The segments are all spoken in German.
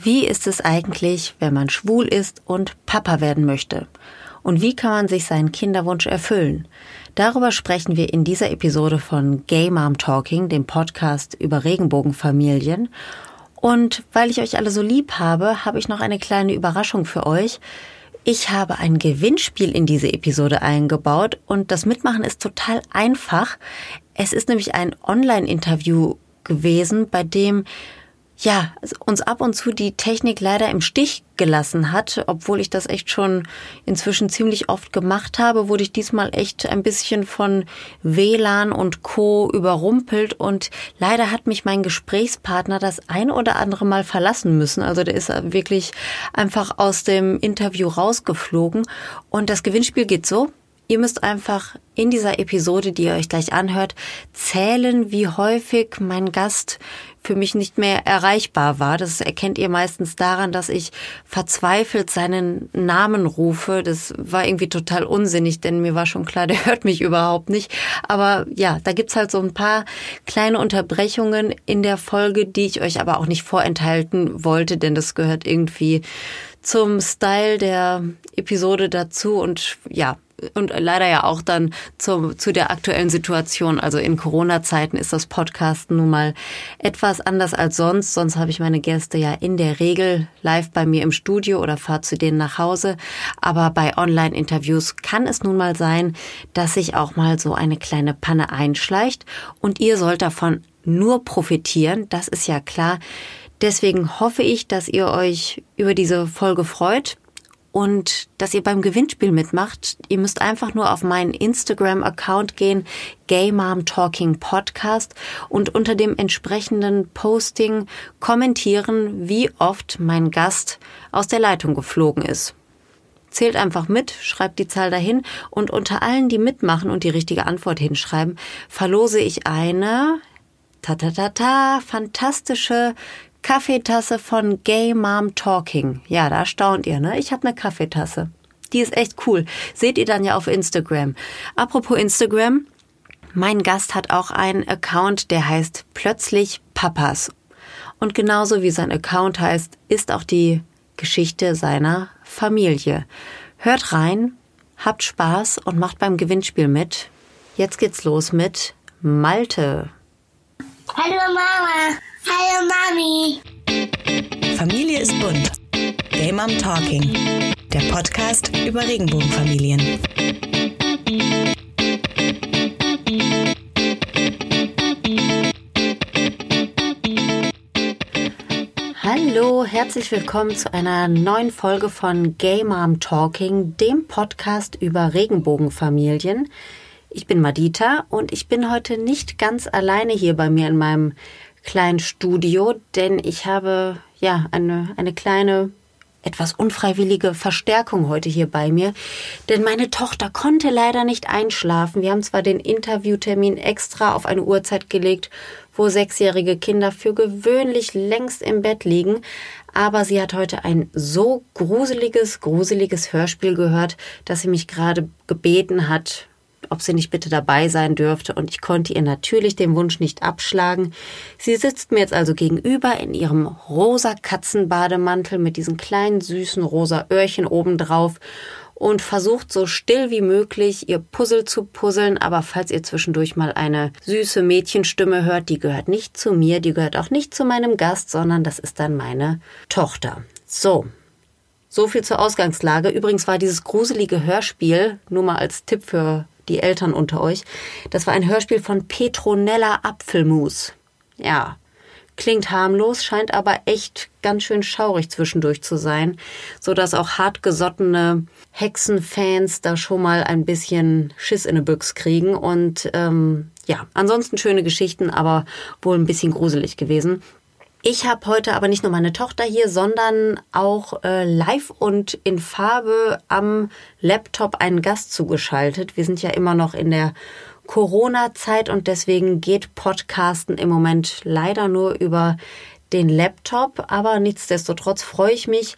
Wie ist es eigentlich, wenn man schwul ist und Papa werden möchte? Und wie kann man sich seinen Kinderwunsch erfüllen? Darüber sprechen wir in dieser Episode von Gay Mom Talking, dem Podcast über Regenbogenfamilien. Und weil ich euch alle so lieb habe, habe ich noch eine kleine Überraschung für euch. Ich habe ein Gewinnspiel in diese Episode eingebaut und das Mitmachen ist total einfach. Es ist nämlich ein Online-Interview gewesen, bei dem ja, uns ab und zu die Technik leider im Stich gelassen hat, obwohl ich das echt schon inzwischen ziemlich oft gemacht habe, wurde ich diesmal echt ein bisschen von WLAN und Co. überrumpelt und leider hat mich mein Gesprächspartner das ein oder andere Mal verlassen müssen. Also der ist wirklich einfach aus dem Interview rausgeflogen und das Gewinnspiel geht so. Ihr müsst einfach in dieser Episode, die ihr euch gleich anhört, zählen, wie häufig mein Gast für mich nicht mehr erreichbar war. Das erkennt ihr meistens daran, dass ich verzweifelt seinen Namen rufe. Das war irgendwie total unsinnig, denn mir war schon klar, der hört mich überhaupt nicht. Aber ja, da gibt's halt so ein paar kleine Unterbrechungen in der Folge, die ich euch aber auch nicht vorenthalten wollte, denn das gehört irgendwie zum Style der Episode dazu und ja, und leider ja auch dann zu, zu der aktuellen Situation. Also in Corona-Zeiten ist das Podcast nun mal etwas anders als sonst. Sonst habe ich meine Gäste ja in der Regel live bei mir im Studio oder fahre zu denen nach Hause. Aber bei Online-Interviews kann es nun mal sein, dass sich auch mal so eine kleine Panne einschleicht und ihr sollt davon nur profitieren. Das ist ja klar. Deswegen hoffe ich, dass ihr euch über diese Folge freut und dass ihr beim Gewinnspiel mitmacht. Ihr müsst einfach nur auf meinen Instagram-Account gehen, Gay Mom Talking Podcast und unter dem entsprechenden Posting kommentieren, wie oft mein Gast aus der Leitung geflogen ist. Zählt einfach mit, schreibt die Zahl dahin und unter allen, die mitmachen und die richtige Antwort hinschreiben, verlose ich eine ta ta ta ta fantastische Kaffeetasse von Gay Mom Talking. Ja, da staunt ihr, ne? Ich habe eine Kaffeetasse. Die ist echt cool. Seht ihr dann ja auf Instagram. Apropos Instagram, mein Gast hat auch einen Account, der heißt Plötzlich Papas. Und genauso wie sein Account heißt, ist auch die Geschichte seiner Familie. Hört rein, habt Spaß und macht beim Gewinnspiel mit. Jetzt geht's los mit Malte. Hallo Mama. Hallo Mami. Familie ist bunt. Game Mom Talking. Der Podcast über Regenbogenfamilien. Hallo, herzlich willkommen zu einer neuen Folge von Gay Mom Talking, dem Podcast über Regenbogenfamilien. Ich bin Madita und ich bin heute nicht ganz alleine hier bei mir in meinem kleinen Studio, denn ich habe ja eine, eine kleine etwas unfreiwillige Verstärkung heute hier bei mir, denn meine Tochter konnte leider nicht einschlafen. Wir haben zwar den Interviewtermin extra auf eine Uhrzeit gelegt, wo sechsjährige Kinder für gewöhnlich längst im Bett liegen, aber sie hat heute ein so gruseliges, gruseliges Hörspiel gehört, dass sie mich gerade gebeten hat, ob sie nicht bitte dabei sein dürfte, und ich konnte ihr natürlich den Wunsch nicht abschlagen. Sie sitzt mir jetzt also gegenüber in ihrem rosa Katzenbademantel mit diesen kleinen süßen rosa Öhrchen obendrauf und versucht so still wie möglich ihr Puzzle zu puzzeln, aber falls ihr zwischendurch mal eine süße Mädchenstimme hört, die gehört nicht zu mir, die gehört auch nicht zu meinem Gast, sondern das ist dann meine Tochter. So, so viel zur Ausgangslage. Übrigens war dieses gruselige Hörspiel, nur mal als Tipp für die Eltern unter euch. Das war ein Hörspiel von Petronella Apfelmus. Ja, klingt harmlos, scheint aber echt ganz schön schaurig zwischendurch zu sein, so dass auch hartgesottene Hexenfans da schon mal ein bisschen Schiss in eine Büchs kriegen und ähm, ja, ansonsten schöne Geschichten, aber wohl ein bisschen gruselig gewesen. Ich habe heute aber nicht nur meine Tochter hier, sondern auch äh, live und in Farbe am Laptop einen Gast zugeschaltet. Wir sind ja immer noch in der Corona-Zeit und deswegen geht Podcasten im Moment leider nur über den Laptop. Aber nichtsdestotrotz freue ich mich,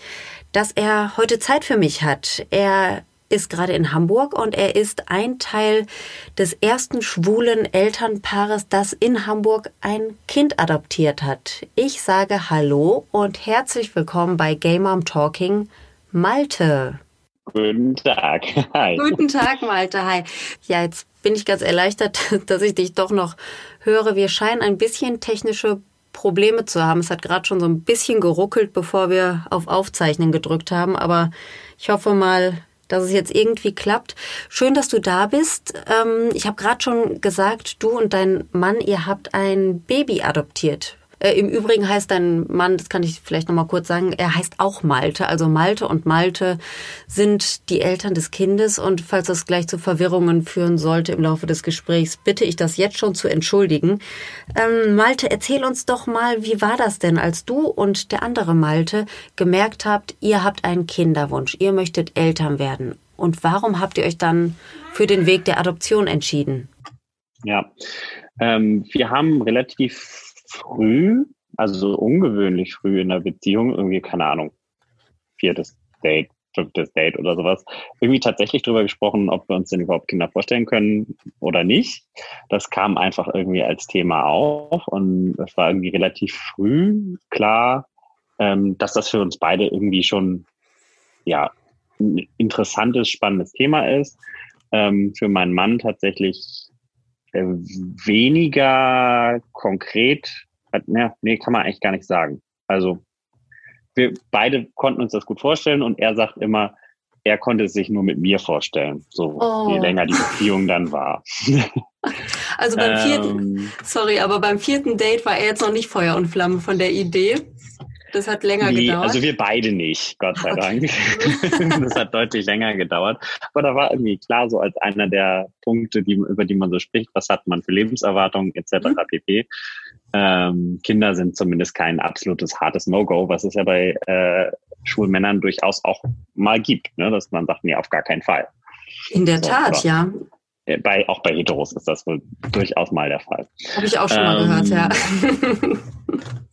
dass er heute Zeit für mich hat. Er ist gerade in Hamburg und er ist ein Teil des ersten schwulen Elternpaares, das in Hamburg ein Kind adoptiert hat. Ich sage Hallo und herzlich willkommen bei Game Mom Talking, Malte. Guten Tag. Hi. Guten Tag, Malte. Hi. Ja, jetzt bin ich ganz erleichtert, dass ich dich doch noch höre. Wir scheinen ein bisschen technische Probleme zu haben. Es hat gerade schon so ein bisschen geruckelt, bevor wir auf Aufzeichnen gedrückt haben. Aber ich hoffe mal, dass es jetzt irgendwie klappt. Schön, dass du da bist. Ähm, ich habe gerade schon gesagt, du und dein Mann, ihr habt ein Baby adoptiert. Äh, Im Übrigen heißt dein Mann, das kann ich vielleicht nochmal kurz sagen, er heißt auch Malte. Also Malte und Malte sind die Eltern des Kindes. Und falls das gleich zu Verwirrungen führen sollte im Laufe des Gesprächs, bitte ich das jetzt schon zu entschuldigen. Ähm, Malte, erzähl uns doch mal, wie war das denn, als du und der andere Malte gemerkt habt, ihr habt einen Kinderwunsch, ihr möchtet Eltern werden. Und warum habt ihr euch dann für den Weg der Adoption entschieden? Ja, ähm, wir haben relativ früh, also so ungewöhnlich früh in der Beziehung, irgendwie, keine Ahnung, viertes Date, fünftes Date oder sowas, irgendwie tatsächlich drüber gesprochen, ob wir uns denn überhaupt Kinder vorstellen können oder nicht. Das kam einfach irgendwie als Thema auf und es war irgendwie relativ früh klar, ähm, dass das für uns beide irgendwie schon, ja, ein interessantes, spannendes Thema ist. Ähm, für meinen Mann tatsächlich weniger konkret, ne, nee, kann man eigentlich gar nicht sagen. Also wir beide konnten uns das gut vorstellen und er sagt immer, er konnte es sich nur mit mir vorstellen, so oh. je länger die Beziehung dann war. Also beim vierten, ähm, sorry, aber beim vierten Date war er jetzt noch nicht Feuer und Flamme von der Idee. Das hat länger nee, gedauert. Also wir beide nicht, Gott sei okay. Dank. das hat deutlich länger gedauert. Aber da war irgendwie klar, so als einer der Punkte, die, über die man so spricht, was hat man für Lebenserwartungen etc. Mhm. pp. Ähm, Kinder sind zumindest kein absolutes hartes No-Go, was es ja bei äh, schwulen Männern durchaus auch mal gibt, ne? dass man sagt, nee, auf gar keinen Fall. In der so, Tat, ja. Äh, bei, auch bei Heteros ist das wohl durchaus mal der Fall. Habe ich auch schon ähm, mal gehört, ja.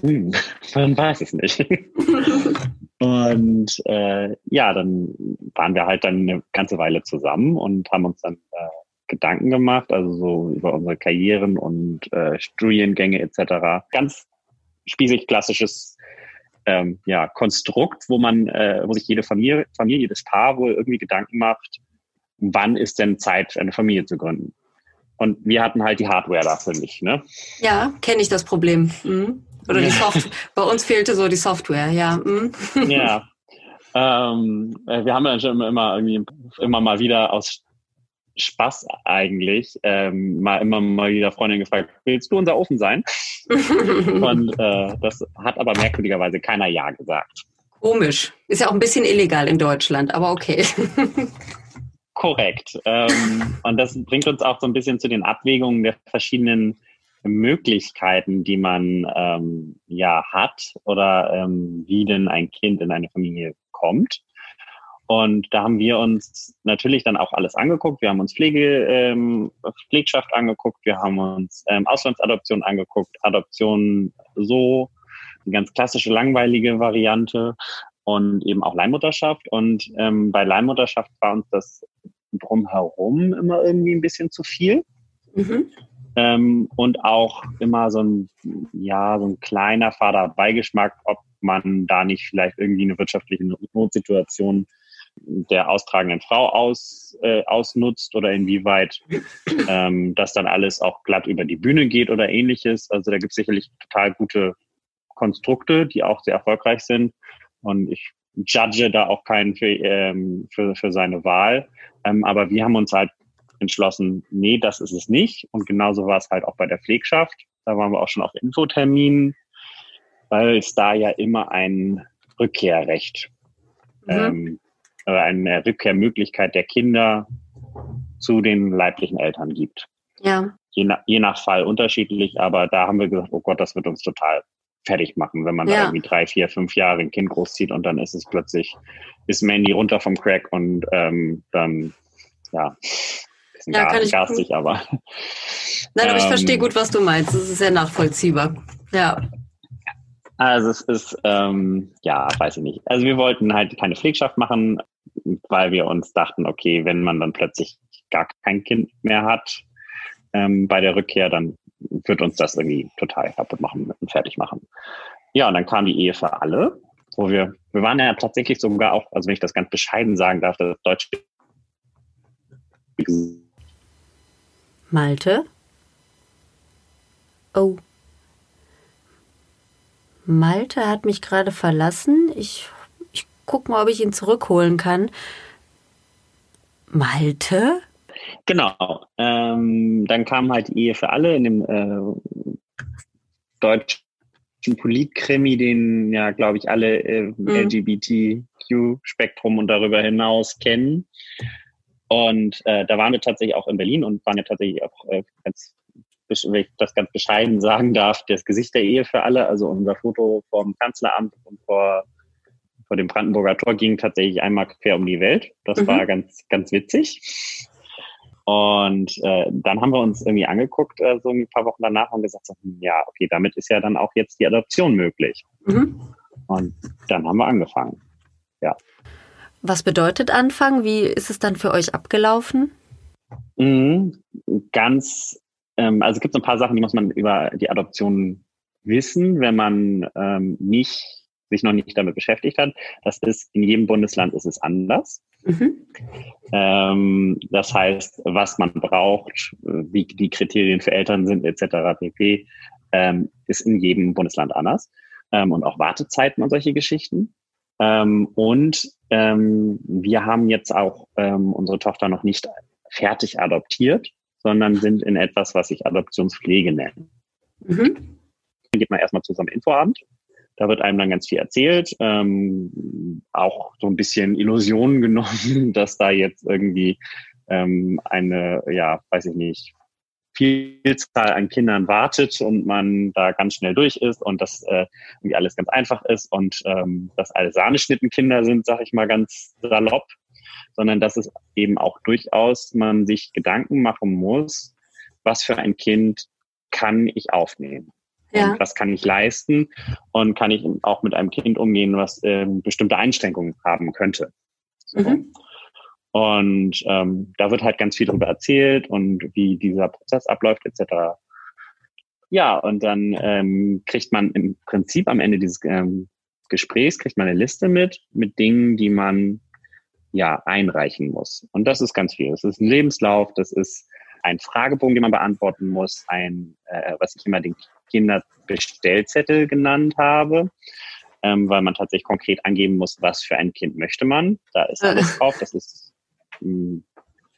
Hm, man weiß es nicht. und äh, ja, dann waren wir halt dann eine ganze Weile zusammen und haben uns dann äh, Gedanken gemacht, also so über unsere Karrieren und äh, Studiengänge etc. Ganz spießig klassisches ähm, ja, Konstrukt, wo man, äh, wo sich jede Familie, Familie, jedes Paar wohl irgendwie Gedanken macht, wann ist denn Zeit, eine Familie zu gründen. Und wir hatten halt die Hardware dafür nicht, ne? Ja, kenne ich das Problem. Mhm. Oder die Software. Bei uns fehlte so die Software, ja. Mhm. Ja. Ähm, äh, wir haben ja schon immer irgendwie immer mal wieder aus Spaß eigentlich ähm, mal immer mal wieder Freundin gefragt, willst du unser Ofen sein? Und äh, das hat aber merkwürdigerweise keiner Ja gesagt. Komisch. Ist ja auch ein bisschen illegal in Deutschland, aber okay. Korrekt. Ähm, und das bringt uns auch so ein bisschen zu den Abwägungen der verschiedenen Möglichkeiten, die man ähm, ja hat oder ähm, wie denn ein Kind in eine Familie kommt. Und da haben wir uns natürlich dann auch alles angeguckt. Wir haben uns Pflege, ähm, Pflegschaft angeguckt, wir haben uns ähm, Auslandsadoption angeguckt, Adoption so, eine ganz klassische langweilige Variante und eben auch Leihmutterschaft. Und ähm, bei Leihmutterschaft war uns das drumherum immer irgendwie ein bisschen zu viel. Mhm. Ähm, und auch immer so ein, ja, so ein kleiner Vaterbeigeschmack, ob man da nicht vielleicht irgendwie eine wirtschaftliche Notsituation der austragenden Frau aus, äh, ausnutzt oder inwieweit ähm, das dann alles auch glatt über die Bühne geht oder ähnliches. Also da gibt es sicherlich total gute Konstrukte, die auch sehr erfolgreich sind. Und ich judge da auch keinen für, ähm, für, für seine Wahl. Ähm, aber wir haben uns halt entschlossen, nee, das ist es nicht. Und genauso war es halt auch bei der Pflegschaft. Da waren wir auch schon auf Infoterminen, weil es da ja immer ein Rückkehrrecht, mhm. ähm, eine Rückkehrmöglichkeit der Kinder zu den leiblichen Eltern gibt. Ja. Je, nach, je nach Fall unterschiedlich, aber da haben wir gesagt, oh Gott, das wird uns total fertig machen, wenn man ja. da irgendwie drei, vier, fünf Jahre ein Kind großzieht und dann ist es plötzlich, ist Mandy runter vom Crack und ähm, dann, ja, bisschen ja, gar, garstig, ich, aber. Nein, aber ähm, ich verstehe gut, was du meinst. Das ist sehr nachvollziehbar. Ja. Also es ist, ähm, ja, weiß ich nicht. Also wir wollten halt keine Pflegschaft machen. weil wir uns dachten, okay, wenn man dann plötzlich gar kein Kind mehr hat ähm, bei der Rückkehr, dann wird uns das irgendwie total kaputt machen und fertig machen. Ja, und dann kam die Ehe für alle, wo wir, wir waren ja tatsächlich sogar auch, also wenn ich das ganz bescheiden sagen darf, das deutsche Malte? Oh. Malte hat mich gerade verlassen. Ich, ich guck mal, ob ich ihn zurückholen kann. Malte? Genau. Ähm, dann kam halt Ehe für alle in dem äh, deutschen Politkrimi, den ja, glaube ich, alle äh, mhm. LGBTQ-Spektrum und darüber hinaus kennen. Und äh, da waren wir tatsächlich auch in Berlin und waren ja tatsächlich auch äh, ganz, wenn ich das ganz bescheiden sagen darf, das Gesicht der Ehe für alle. Also unser Foto vom Kanzleramt und vor, vor dem Brandenburger Tor ging tatsächlich einmal quer um die Welt. Das mhm. war ganz, ganz witzig. Und äh, dann haben wir uns irgendwie angeguckt, äh, so ein paar Wochen danach und gesagt, so, hm, ja, okay, damit ist ja dann auch jetzt die Adoption möglich. Mhm. Und dann haben wir angefangen. Ja. Was bedeutet Anfang? Wie ist es dann für euch abgelaufen? Mhm, ganz, ähm, also es gibt so ein paar Sachen, die muss man über die Adoption wissen, wenn man ähm, nicht sich noch nicht damit beschäftigt hat. Das ist in jedem Bundesland ist es anders. Mhm. Ähm, das heißt, was man braucht, wie die Kriterien für Eltern sind, etc. pp. Ähm, ist in jedem Bundesland anders. Ähm, und auch Wartezeiten und solche Geschichten. Ähm, und ähm, wir haben jetzt auch ähm, unsere Tochter noch nicht fertig adoptiert, sondern sind in etwas, was ich Adoptionspflege nenne. Mhm. Dann geht man erstmal zu so einem Infoabend. Da wird einem dann ganz viel erzählt, ähm, auch so ein bisschen Illusionen genommen, dass da jetzt irgendwie ähm, eine, ja, weiß ich nicht, Vielzahl an Kindern wartet und man da ganz schnell durch ist und dass äh, irgendwie alles ganz einfach ist und ähm, dass alle Sahneschnittenkinder sind, sag ich mal ganz salopp, sondern dass es eben auch durchaus man sich Gedanken machen muss, was für ein Kind kann ich aufnehmen. Ja. Und was kann ich leisten und kann ich auch mit einem Kind umgehen, was ähm, bestimmte Einschränkungen haben könnte. So. Mhm. Und ähm, da wird halt ganz viel darüber erzählt und wie dieser Prozess abläuft etc. Ja, und dann ähm, kriegt man im Prinzip am Ende dieses ähm, Gesprächs kriegt man eine Liste mit mit Dingen, die man ja einreichen muss. Und das ist ganz viel. Das ist ein Lebenslauf, das ist ein Fragebogen, den man beantworten muss, ein, äh, was ich immer den Kinderbestellzettel genannt habe, ähm, weil man tatsächlich konkret angeben muss, was für ein Kind möchte man. Da ist alles drauf. Das ist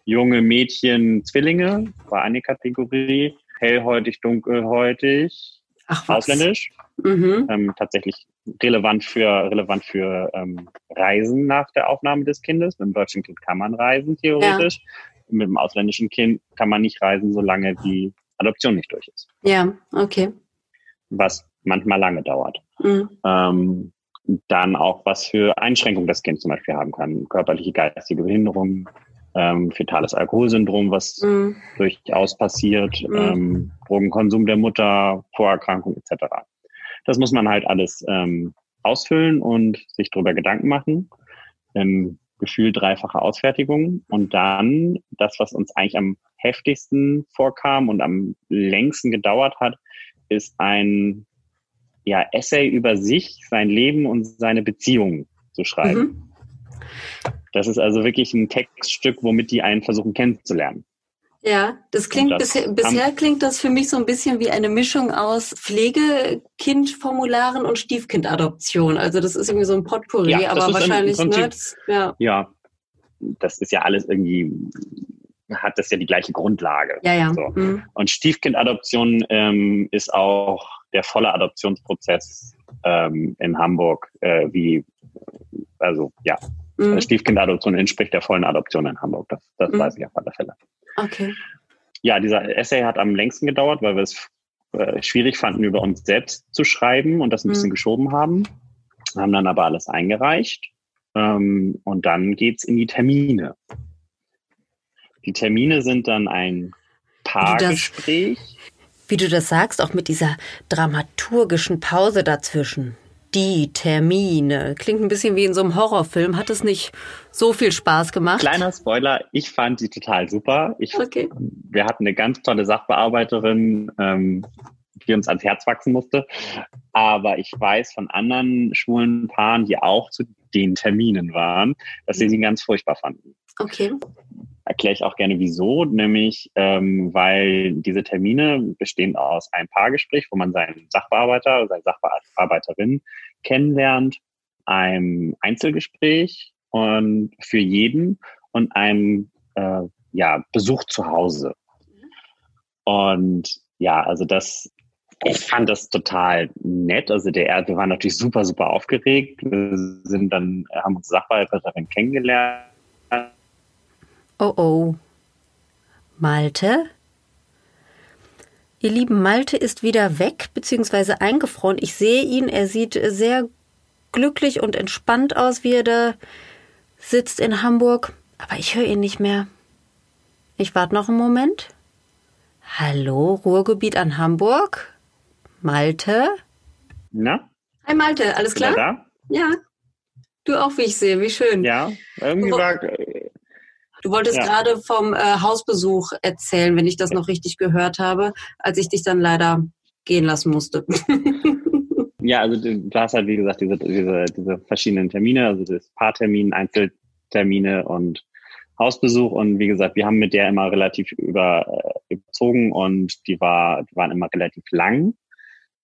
junge Mädchen Zwillinge war eine Kategorie, hellhäutig, dunkelhäutig, Ach, ausländisch. Mhm. Ähm, tatsächlich relevant für relevant für ähm, Reisen nach der Aufnahme des Kindes. Mit dem deutschen Kind kann man reisen theoretisch. Ja. Mit dem ausländischen Kind kann man nicht reisen, solange die Adoption nicht durch ist. Ja, okay. Was manchmal lange dauert. Mhm. Ähm, dann auch, was für Einschränkungen das Kind zum Beispiel haben kann. Körperliche, geistige Behinderung, ähm, fetales Alkoholsyndrom, was mhm. durchaus passiert, mhm. ähm, Drogenkonsum der Mutter, Vorerkrankung etc. Das muss man halt alles ähm, ausfüllen und sich darüber Gedanken machen. Ähm, Gefühl dreifache Ausfertigung und dann das, was uns eigentlich am heftigsten vorkam und am längsten gedauert hat, ist ein ja, Essay über sich, sein Leben und seine Beziehungen zu schreiben. Mhm. Das ist also wirklich ein Textstück, womit die einen versuchen kennenzulernen. Ja, das klingt das bisher, bisher klingt das für mich so ein bisschen wie eine Mischung aus Pflegekindformularen und Stiefkindadoption. Also das ist irgendwie so ein Potpourri, ja, aber wahrscheinlich Prinzip, ne, das, ja. ja, das ist ja alles irgendwie hat das ja die gleiche Grundlage. Ja, ja. So. Mhm. Und Stiefkindadoption ähm, ist auch der volle Adoptionsprozess ähm, in Hamburg, äh, wie, also ja, mhm. Stiefkindadoption entspricht der vollen Adoption in Hamburg. Das, das mhm. weiß ich auf alle Fälle. Okay. Ja, dieser Essay hat am längsten gedauert, weil wir es äh, schwierig fanden, über uns selbst zu schreiben und das ein bisschen mhm. geschoben haben. Haben dann aber alles eingereicht. Ähm, und dann geht's in die Termine. Die Termine sind dann ein Paargespräch. Wie du das sagst, auch mit dieser dramaturgischen Pause dazwischen. die Termine. Klingt ein bisschen wie in so einem Horrorfilm. Hat es nicht so viel Spaß gemacht? Kleiner Spoiler, ich fand die total super. Ich, Okay. Wir hatten eine ganz tolle Sachbearbeiterin, ähm, die uns ans Herz wachsen musste. Aber ich weiß von anderen schwulen Paaren, die auch zu den Terminen waren, dass sie sie ganz furchtbar fanden. Okay. Erkläre ich auch gerne wieso, nämlich ähm, weil diese Termine bestehen aus einem Paargespräch, wo man seinen Sachbearbeiter oder seine Sachbearbeiterin kennenlernt, einem Einzelgespräch und für jeden und einem äh, ja, Besuch zu Hause. Und ja, also das, ich fand das total nett. Also der, wir waren natürlich super, super aufgeregt. Wir sind dann, haben uns Sachbearbeiterin kennengelernt. Oh oh. Malte? Ihr lieben Malte ist wieder weg bzw. eingefroren. Ich sehe ihn. Er sieht sehr glücklich und entspannt aus, wie er da sitzt in Hamburg. Aber ich höre ihn nicht mehr. Ich warte noch einen Moment. Hallo, Ruhrgebiet an Hamburg? Malte? Na, Hi Malte, alles klar? da? Ja. Du auch, wie ich sehe, wie schön. Ja, irgendwie war, Du wolltest Ja. gerade vom äh, Hausbesuch erzählen, wenn ich das noch richtig gehört habe, als ich dich dann leider gehen lassen musste. ja, also du hast halt, wie gesagt, diese, diese, diese verschiedenen Termine, also das Paartermin, Einzeltermine und Hausbesuch. Und wie gesagt, wir haben mit der immer relativ über, äh, überzogen und die war, die waren immer relativ lang.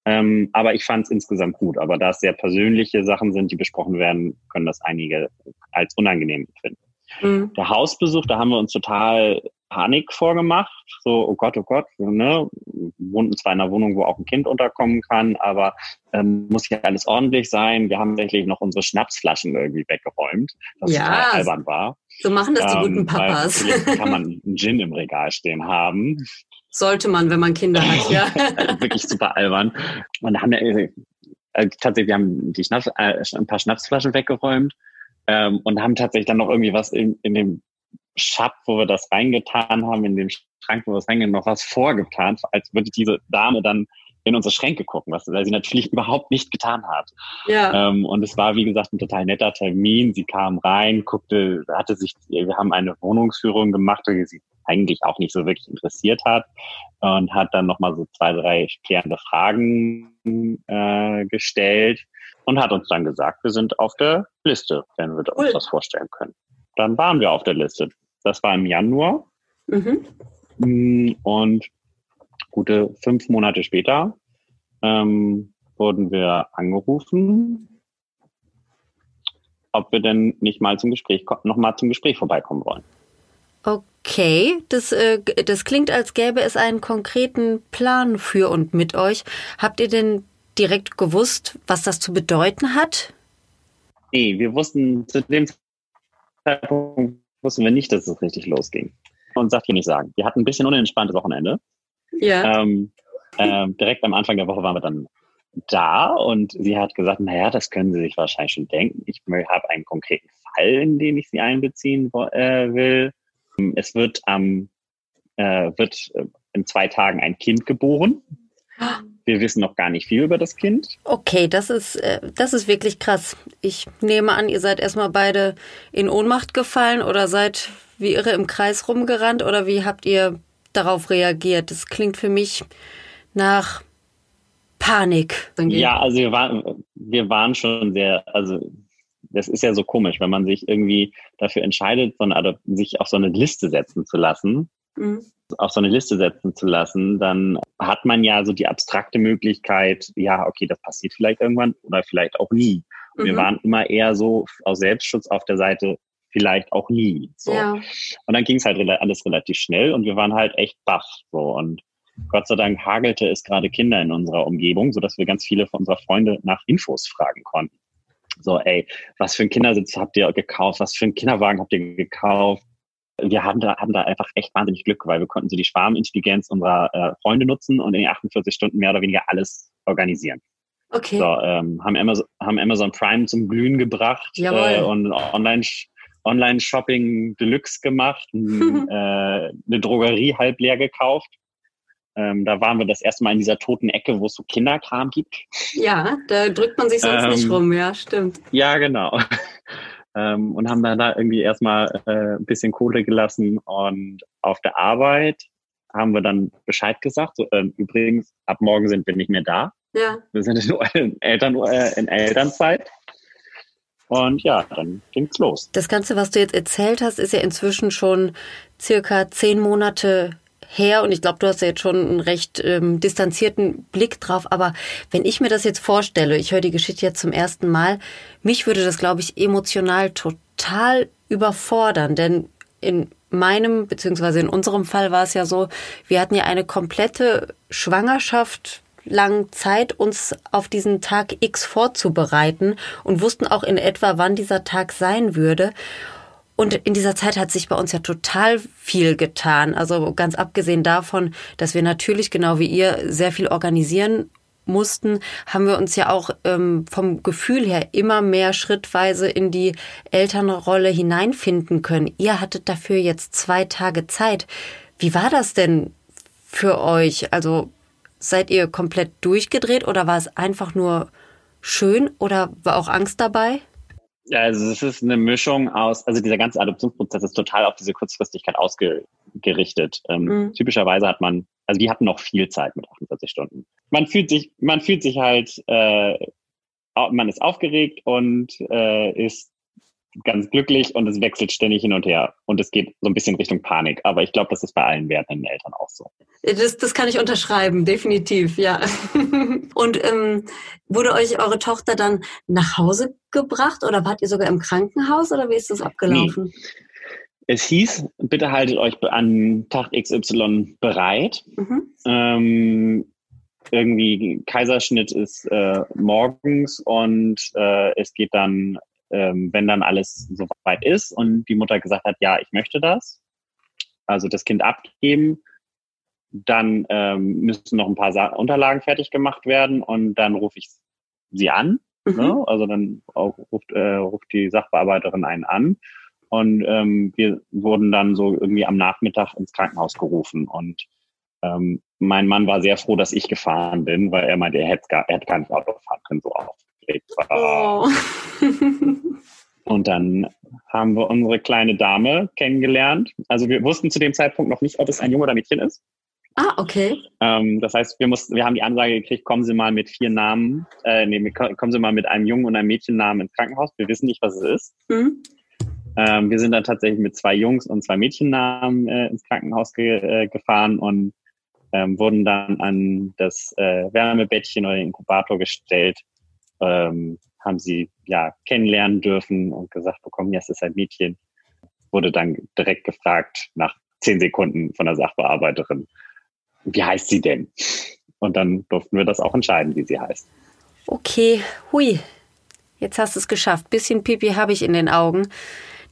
Ähm, aber ich fand es insgesamt gut. Aber da es sehr persönliche Sachen sind, die besprochen werden, können das einige als unangenehm empfinden. Mhm. Der Hausbesuch, da haben wir uns total Panik vorgemacht. So, oh Gott, oh Gott, ne? Wohnen zwar in einer Wohnung, wo auch ein Kind unterkommen kann, aber ähm, muss ja alles ordentlich sein. Wir haben tatsächlich noch unsere Schnapsflaschen irgendwie weggeräumt, was Ja. total albern war. So machen das die Ähm, guten weil Papas. kann man einen Gin im Regal stehen haben. Sollte man, wenn man Kinder hat, ja. Wirklich super albern. Und da haben wir äh, tatsächlich, wir haben die Schnaps, äh, ein paar Schnapsflaschen weggeräumt ähm, und haben tatsächlich dann noch irgendwie was in, in dem Schab, wo wir das reingetan haben, in dem Schrank, wo wir es reingetan noch was vorgetan, als würde diese Dame dann in unsere Schränke gucken, was sie natürlich überhaupt nicht getan hat. ja. Ähm, und es war, wie gesagt, ein total netter Termin. Sie kam rein, guckte, hatte sich, wir haben eine Wohnungsführung gemacht, die sie eigentlich auch nicht so wirklich interessiert hat und hat dann nochmal so zwei, drei klärende Fragen äh, gestellt und hat uns dann gesagt, wir sind auf der Liste, wenn wir Cool. uns das vorstellen können. Dann waren wir auf der Liste. Das war im Januar Mhm. Mm, und gute fünf Monate später ähm, wurden wir angerufen, ob wir denn nicht mal zum Gespräch ko- noch mal zum Gespräch vorbeikommen wollen. Okay, das, äh, das klingt, als gäbe es einen konkreten Plan für und mit euch. Habt ihr denn direkt gewusst, was das zu bedeuten hat? Nee, wir wussten zu dem Zeitpunkt wussten wir nicht, dass es richtig losging. Und sagt hier nicht sagen. Wir hatten ein bisschen unentspanntes Wochenende. Ja. Ähm, ähm, direkt am Anfang der Woche waren wir dann da und sie hat gesagt, naja, das können Sie sich wahrscheinlich schon denken. Ich habe einen konkreten Fall, in den ich Sie einbeziehen äh, will. Es wird am äh, wird äh, in zwei Tagen ein Kind geboren. Wir wissen noch gar nicht viel über das Kind. Okay, das ist, äh, das ist wirklich krass. Ich nehme an, ihr seid erstmal beide in Ohnmacht gefallen oder seid wie irre im Kreis rumgerannt oder wie habt ihr darauf reagiert? Das klingt für mich nach Panik. Ja, also wir waren, wir waren schon sehr, also das ist ja so komisch, wenn man sich irgendwie dafür entscheidet, so eine, sich auf so eine Liste setzen zu lassen, Mhm. Auf so eine Liste setzen zu lassen, dann hat man ja so die abstrakte Möglichkeit, ja, okay, das passiert vielleicht irgendwann oder vielleicht auch nie. Und Wir Mhm. waren immer eher so aus Selbstschutz auf der Seite, vielleicht auch nie. So. Ja. Und dann ging es halt alles relativ schnell und wir waren halt echt baff. So. Und Gott sei Dank hagelte es gerade Kinder in unserer Umgebung, sodass wir ganz viele von unserer Freunde nach Infos fragen konnten. So, ey, was für einen Kindersitz habt ihr gekauft? Was für einen Kinderwagen habt ihr gekauft? Wir haben da, haben da einfach echt wahnsinnig Glück, weil wir konnten so die Schwarmintelligenz unserer äh, Freunde nutzen und in den 48 Stunden mehr oder weniger alles organisieren. Okay. So, ähm, haben, Amazon, haben Amazon Prime zum Glühen gebracht äh, und Online, Online-Shopping Deluxe gemacht, n- äh, eine Drogerie halb leer gekauft Ähm, da waren wir das erste Mal in dieser toten Ecke, wo es so Kinderkram gibt. Ja, da drückt man sich sonst ähm, nicht rum, ja, stimmt. Ja, genau. Ähm, und haben dann da irgendwie erstmal äh, ein bisschen Kohle gelassen. Und auf der Arbeit haben wir dann Bescheid gesagt. So, äh, übrigens, ab morgen sind wir nicht mehr da. Ja. Wir sind in, Eltern, äh, in Elternzeit. Und ja, dann ging's los. Das Ganze, was du jetzt erzählt hast, ist ja inzwischen schon circa zehn Monate her und ich glaube, du hast ja jetzt schon einen recht ähm, distanzierten Blick drauf. Aber wenn ich mir das jetzt vorstelle, ich höre die Geschichte jetzt zum ersten Mal, mich würde das, glaube ich, emotional total überfordern, denn in meinem beziehungsweise in unserem Fall war es ja so, wir hatten ja eine komplette Schwangerschaft lang Zeit, uns auf diesen Tag X vorzubereiten und wussten auch in etwa, wann dieser Tag sein würde. Und in dieser Zeit hat sich bei uns ja total viel getan. Also ganz abgesehen davon, dass wir natürlich genau wie ihr sehr viel organisieren mussten, haben wir uns ja auch ähm, vom Gefühl her immer mehr schrittweise in die Elternrolle hineinfinden können. Ihr hattet dafür jetzt zwei Tage Zeit. Wie war das denn für euch? Also Seid ihr komplett durchgedreht oder war es einfach nur schön oder war auch Angst dabei? Ja, also es ist eine Mischung aus, also dieser ganze Adoptionsprozess ist total auf diese Kurzfristigkeit ausgerichtet. Ähm, mhm. Typischerweise hat man, also die hatten noch viel Zeit mit 48 Stunden. Man fühlt sich, man fühlt sich halt, äh, man ist aufgeregt und äh, ist ganz glücklich und es wechselt ständig hin und her. Und es geht so ein bisschen Richtung Panik. Aber ich glaube, das ist bei allen werdenden Eltern auch so. Das, das kann ich unterschreiben, definitiv, ja. und ähm, wurde euch eure Tochter dann nach Hause gebracht oder wart ihr sogar im Krankenhaus oder wie ist das abgelaufen? Nee. Es hieß, bitte haltet euch an Tag XY bereit. Mhm. Ähm, irgendwie Kaiserschnitt ist äh, morgens und äh, es geht dann ähm, wenn dann alles soweit ist und die Mutter gesagt hat, ja, ich möchte das, also das Kind abgeben, dann ähm, müssen noch ein paar Sa Unterlagen fertig gemacht werden und dann rufe ich sie an. Mhm. Ne? Also dann ruft, äh, ruft die Sachbearbeiterin einen an und ähm, wir wurden dann so irgendwie am Nachmittag ins Krankenhaus gerufen und ähm, mein Mann war sehr froh, dass ich gefahren bin, weil er meinte, er hätte gar, er hätte gar nicht Auto fahren können, so aufgeregt war. Oh. Und dann haben wir unsere kleine Dame kennengelernt. Also wir wussten zu dem Zeitpunkt noch nicht, ob es ein Junge oder Mädchen ist. Ah, okay. Ähm, das heißt, wir mussten, wir haben die Ansage gekriegt, kommen Sie mal mit vier Namen, äh, nee, kommen Sie mal mit einem Jungen und einem Mädchennamen ins Krankenhaus. Wir wissen nicht, was es ist. Mhm. Ähm, wir sind dann tatsächlich mit zwei Jungs und zwei Mädchennamen äh, ins Krankenhaus ge äh, gefahren und ähm, wurden dann an das äh, Wärmebettchen oder den Inkubator gestellt. Ähm, haben sie ja kennenlernen dürfen und gesagt bekommen, ja, es ist ein Mädchen. Wurde dann direkt gefragt nach zehn Sekunden von der Sachbearbeiterin, wie heißt sie denn? Und dann durften wir das auch entscheiden, wie sie heißt. Okay, hui. Jetzt hast du es geschafft. Bisschen Pipi habe ich in den Augen.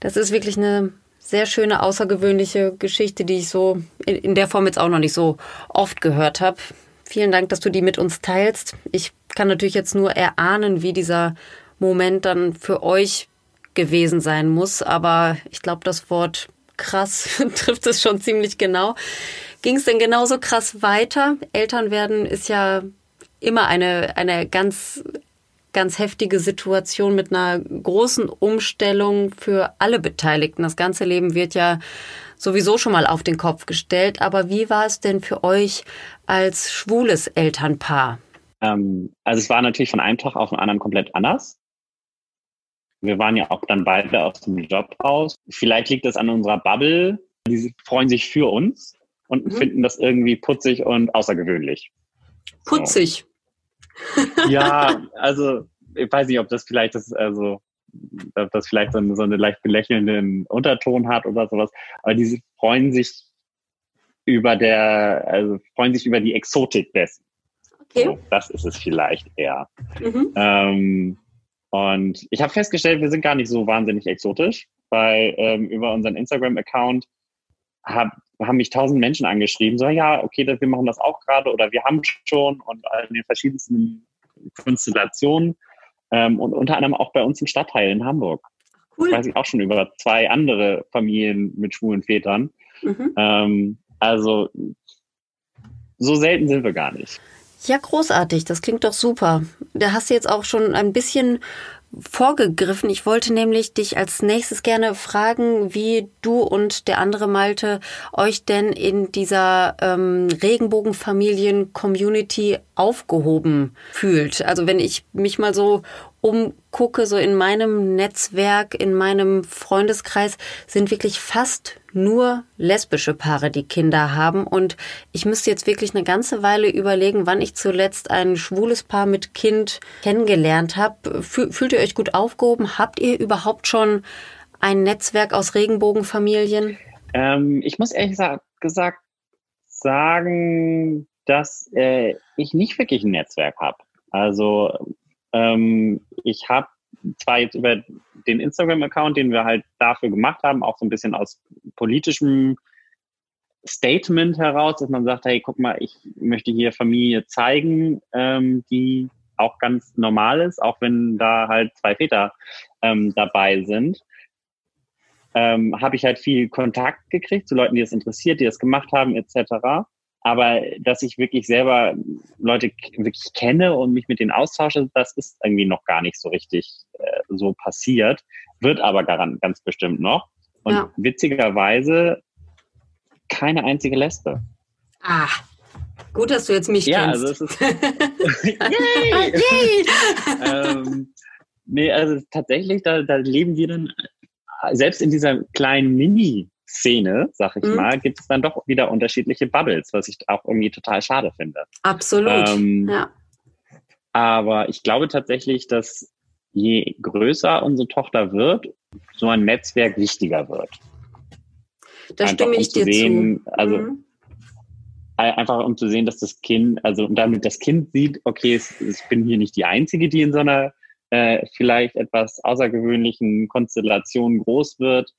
Das ist wirklich eine sehr schöne, außergewöhnliche Geschichte, die ich so in der Form jetzt auch noch nicht so oft gehört habe. Vielen Dank, dass du die mit uns teilst. Ich kann natürlich jetzt nur erahnen, wie dieser Moment dann für euch gewesen sein muss. Aber ich glaube, das Wort krass trifft es schon ziemlich genau. Ging es denn genauso krass weiter? Eltern werden ist ja immer eine, eine ganz, ganz heftige Situation mit einer großen Umstellung für alle Beteiligten. Das ganze Leben wird ja sowieso schon mal auf den Kopf gestellt. Aber wie war es denn für euch als schwules Elternpaar? Ähm, also es war natürlich von einem Tag auf den anderen komplett anders. Wir waren ja auch dann beide aus dem Job raus. Vielleicht liegt das an unserer Bubble. Die freuen sich für uns und mhm. finden das irgendwie putzig und außergewöhnlich. Putzig. So. ja, also ich weiß nicht, ob das vielleicht das, also ob das vielleicht so, eine, so einen leicht belächelnden Unterton hat oder sowas. Aber die freuen sich über der, also freuen sich über die Exotik dessen. Okay. Das ist es vielleicht eher. Mhm. Ähm, und ich habe festgestellt, wir sind gar nicht so wahnsinnig exotisch, weil ähm, über unseren Instagram-Account hab, haben mich tausend Menschen angeschrieben, so ja, okay, wir machen das auch gerade oder wir haben schon und in den verschiedensten Konstellationen ähm, und unter anderem auch bei uns im Stadtteil in Hamburg. Cool. Weiß ich auch schon über zwei andere Familien mit schwulen Vätern. Mhm. Ähm, also so selten sind wir gar nicht. Ja, großartig. Das klingt doch super. Da hast du jetzt auch schon ein bisschen vorgegriffen. Ich wollte nämlich dich als nächstes gerne fragen, wie du und der andere Malte euch denn in dieser ähm, Regenbogenfamilien-Community aufgehoben fühlt. Also wenn ich mich mal so umgucke, so in meinem Netzwerk, in meinem Freundeskreis, sind wirklich fast nur lesbische Paare, die Kinder haben. Und ich müsste jetzt wirklich eine ganze Weile überlegen, wann ich zuletzt ein schwules Paar mit Kind kennengelernt habe. Fühlt ihr euch gut aufgehoben? Habt ihr überhaupt schon ein Netzwerk aus Regenbogenfamilien? Ähm, ich muss ehrlich gesagt sagen, dass äh, ich nicht wirklich ein Netzwerk habe. Also ähm, ich habe zwar jetzt über den Instagram-Account, den wir halt dafür gemacht haben, auch so ein bisschen aus politischem Statement heraus, dass man sagt, hey, guck mal, ich möchte hier Familie zeigen, ähm, die auch ganz normal ist, auch wenn da halt zwei Väter ähm, dabei sind. Ähm, habe ich halt viel Kontakt gekriegt zu Leuten, die das interessiert, die das gemacht haben, etc. Aber dass ich wirklich selber Leute wirklich kenne und mich mit denen austausche, das ist irgendwie noch gar nicht so richtig äh, so passiert. Wird aber garant, ganz bestimmt noch. Und ja. witzigerweise keine einzige Lesbe. Ah, gut, dass du jetzt mich ja, kennst. Also es ist, yay! yay! ähm, nee, also tatsächlich, da, da leben wir dann selbst in dieser kleinen Mini- Szene, sag ich mhm. mal, gibt es dann doch wieder unterschiedliche Bubbles, was ich auch irgendwie total schade finde. Absolut. Ähm, ja. Aber ich glaube tatsächlich, dass je größer unsere Tochter wird, so ein Netzwerk wichtiger wird. Da einfach, stimme ich um dir zu. Sehen, zu. Also mhm. einfach um zu sehen, dass das Kind, also damit das Kind sieht, okay, ich bin hier nicht die Einzige, die in so einer äh, vielleicht etwas außergewöhnlichen Konstellation groß wird.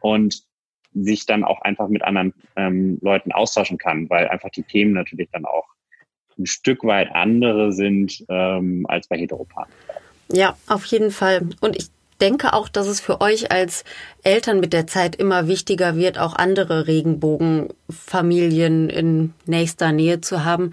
Und sich dann auch einfach mit anderen ähm, Leuten austauschen kann, weil einfach die Themen natürlich dann auch ein Stück weit andere sind ähm, als bei Heteropaaren. Ja, auf jeden Fall. Und ich denke auch, dass es für euch als Eltern mit der Zeit immer wichtiger wird, auch andere Regenbogenfamilien in nächster Nähe zu haben.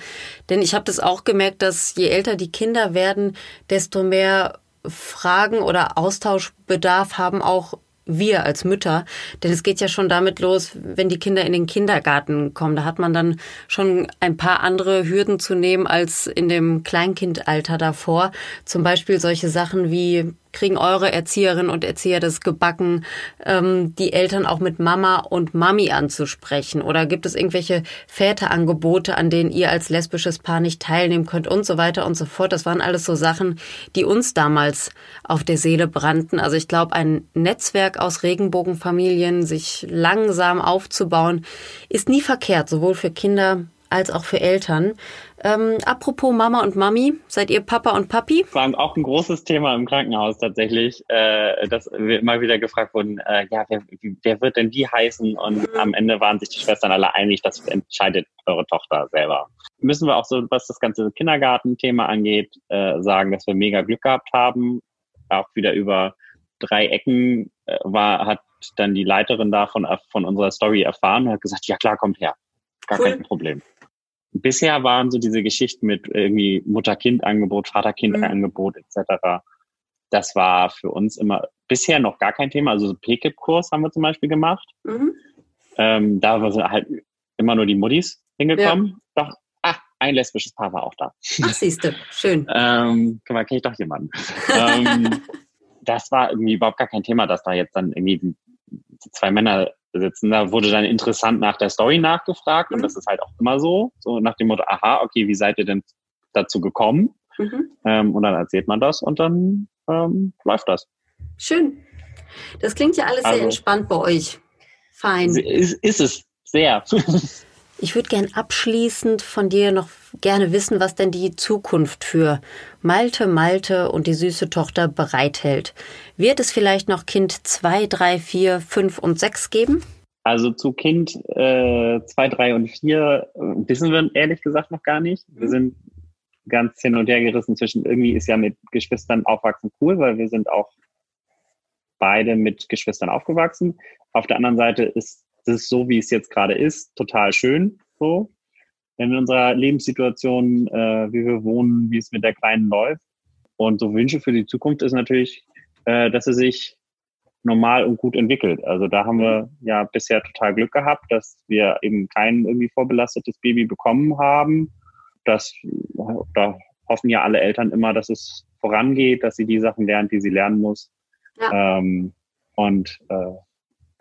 Denn ich habe das auch gemerkt, dass je älter die Kinder werden, desto mehr Fragen oder Austauschbedarf haben auch wir als Mütter. Denn es geht ja schon damit los, wenn die Kinder in den Kindergarten kommen. Da hat man dann schon ein paar andere Hürden zu nehmen als in dem Kleinkindalter davor. Zum Beispiel solche Sachen wie kriegen eure Erzieherinnen und Erzieher das gebacken, ähm, die Eltern auch mit Mama und Mami anzusprechen? Oder gibt es irgendwelche Väterangebote, an denen ihr als lesbisches Paar nicht teilnehmen könnt und so weiter und so fort? Das waren alles so Sachen, die uns damals auf der Seele brannten. Also ich glaube, ein Netzwerk aus Regenbogenfamilien, sich langsam aufzubauen, ist nie verkehrt, sowohl für Kinder als auch für Eltern. Ähm, apropos Mama und Mami, seid ihr Papa und Papi? Das war auch ein großes Thema im Krankenhaus tatsächlich, äh, dass wir immer wieder gefragt wurden, äh, ja, wer, wer, wird denn die heißen? Und mhm. am Ende waren sich die Schwestern alle einig, das entscheidet eure Tochter selber. Müssen wir auch so, was das ganze Kindergartenthema angeht, äh, sagen, dass wir mega Glück gehabt haben. Auch wieder über drei Ecken äh, war, hat dann die Leiterin da von, von unserer Story erfahren und hat gesagt, ja klar, kommt her. Gar cool. kein Problem bisher waren so diese Geschichten mit irgendwie Mutter-Kind-Angebot, Vater-Kind-Angebot mhm. etc. Das war für uns immer bisher noch gar kein Thema. Also so PKIP-Kurs haben wir zum Beispiel gemacht. Mhm. Ähm, da waren halt immer nur die Muttis hingekommen. Ja. Doch, ach, ein lesbisches Paar war auch da. Ach, siehste, schön. ähm, kenne ich doch jemanden. ähm, das war irgendwie überhaupt gar kein Thema, dass da jetzt dann irgendwie zwei Männer sitzen. Da wurde dann interessant nach der Story nachgefragt mhm. und das ist halt auch immer so, so nach dem Motto, aha, okay, wie seid ihr denn dazu gekommen? Mhm. Ähm, und dann erzählt man das und dann ähm, läuft das. Schön. Das klingt ja alles also, sehr entspannt bei euch. Fein. Ist, ist es sehr. Ich würde gern abschließend von dir noch gerne wissen, was denn die Zukunft für Malte, Malte und die süße Tochter bereithält. Wird es vielleicht noch Kind 2, 3, 4, 5 und 6 geben? Also zu Kind 2, äh, 3 und 4 äh, wissen wir ehrlich gesagt noch gar nicht. Wir sind ganz hin und her gerissen zwischen irgendwie ist ja mit Geschwistern aufwachsen cool, weil wir sind auch beide mit Geschwistern aufgewachsen. Auf der anderen Seite ist das ist so, wie es jetzt gerade ist, total schön. So. in unserer Lebenssituation, äh, wie wir wohnen, wie es mit der Kleinen läuft. Und so Wünsche für die Zukunft ist natürlich, äh, dass sie sich normal und gut entwickelt. Also da haben wir ja bisher total Glück gehabt, dass wir eben kein irgendwie vorbelastetes Baby bekommen haben. Das, da hoffen ja alle Eltern immer, dass es vorangeht, dass sie die Sachen lernt, die sie lernen muss. Ja. Ähm, und äh,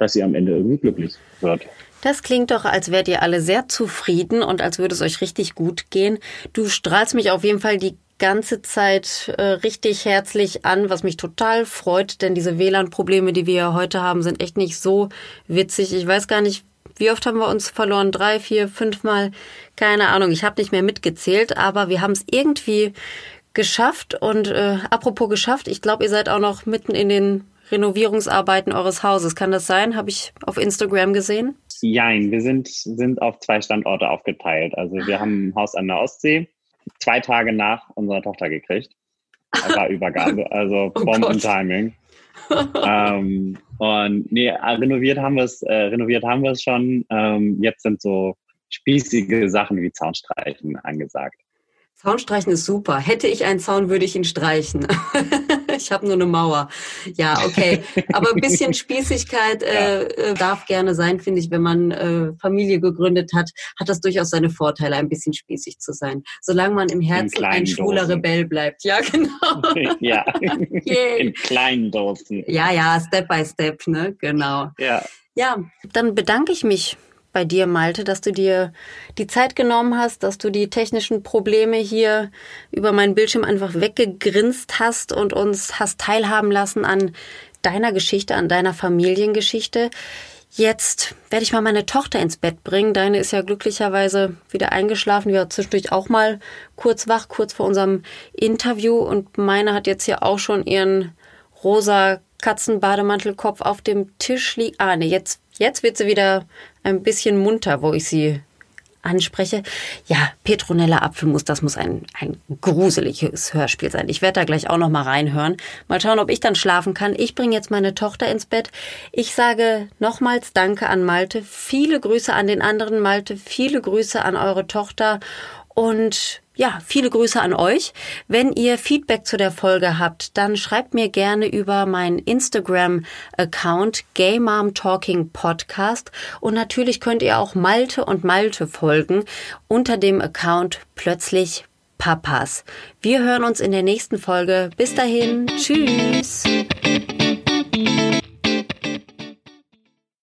dass sie am Ende irgendwie glücklich wird. Das klingt doch, als wärt ihr alle sehr zufrieden und als würde es euch richtig gut gehen. Du strahlst mich auf jeden Fall die ganze Zeit äh, richtig herzlich an, was mich total freut, denn diese WLAN-Probleme, die wir heute haben, sind echt nicht so witzig. Ich weiß gar nicht, wie oft haben wir uns verloren? Drei, vier, fünf Mal? Keine Ahnung. Ich habe nicht mehr mitgezählt, aber wir haben es irgendwie geschafft. Und äh, apropos geschafft, ich glaube, ihr seid auch noch mitten in den Renovierungsarbeiten eures Hauses. Kann das sein? Habe ich auf Instagram gesehen? Nein, wir sind, sind auf zwei Standorte aufgeteilt. Also wir haben ein Haus an der Ostsee zwei Tage nach unserer Tochter gekriegt. War Übergabe, also oh Bomben-Timing. ähm, und nee, renoviert haben wir es, äh, renoviert haben wir es schon. Ähm, jetzt sind so spießige Sachen wie Zaunstreichen angesagt. Zaunstreichen ist super. Hätte ich einen Zaun, würde ich ihn streichen. ich habe nur eine Mauer. Ja, okay. Aber ein bisschen Spießigkeit äh, äh, darf gerne sein, finde ich. Wenn man äh, Familie gegründet hat, hat das durchaus seine Vorteile, ein bisschen spießig zu sein. Solange man im Herzen ein schwuler Dosen. Rebell bleibt. Ja, genau. ja, in kleinen Dosen. Ja, ja, Step by Step, ne? Genau. Ja. Ja, dann bedanke ich mich bei dir, Malte, dass du dir die Zeit genommen hast, dass du die technischen Probleme hier über meinen Bildschirm einfach weggegrinst hast und uns hast teilhaben lassen an deiner Geschichte, an deiner Familiengeschichte. Jetzt werde ich mal meine Tochter ins Bett bringen. Deine ist ja glücklicherweise wieder eingeschlafen. Wir waren zwischendurch auch mal kurz wach, kurz vor unserem Interview. Und meine hat jetzt hier auch schon ihren rosa Katzenbademantelkopf auf dem Tisch liegen. Ah, nee, jetzt, jetzt wird sie wieder ein bisschen munter, wo ich sie anspreche. Ja, Petronella Apfelmus, das muss ein, ein gruseliges Hörspiel sein. Ich werde da gleich auch noch mal reinhören. Mal schauen, ob ich dann schlafen kann. Ich bringe jetzt meine Tochter ins Bett. Ich sage nochmals Danke an Malte. Viele Grüße an den anderen Malte. Viele Grüße an eure Tochter. Und ja, viele Grüße an euch. Wenn ihr Feedback zu der Folge habt, dann schreibt mir gerne über meinen Instagram-Account Gay Mom Talking Podcast. Und natürlich könnt ihr auch Malte und Malte folgen unter dem Account Plötzlich Papas. Wir hören uns in der nächsten Folge. Bis dahin. Tschüss.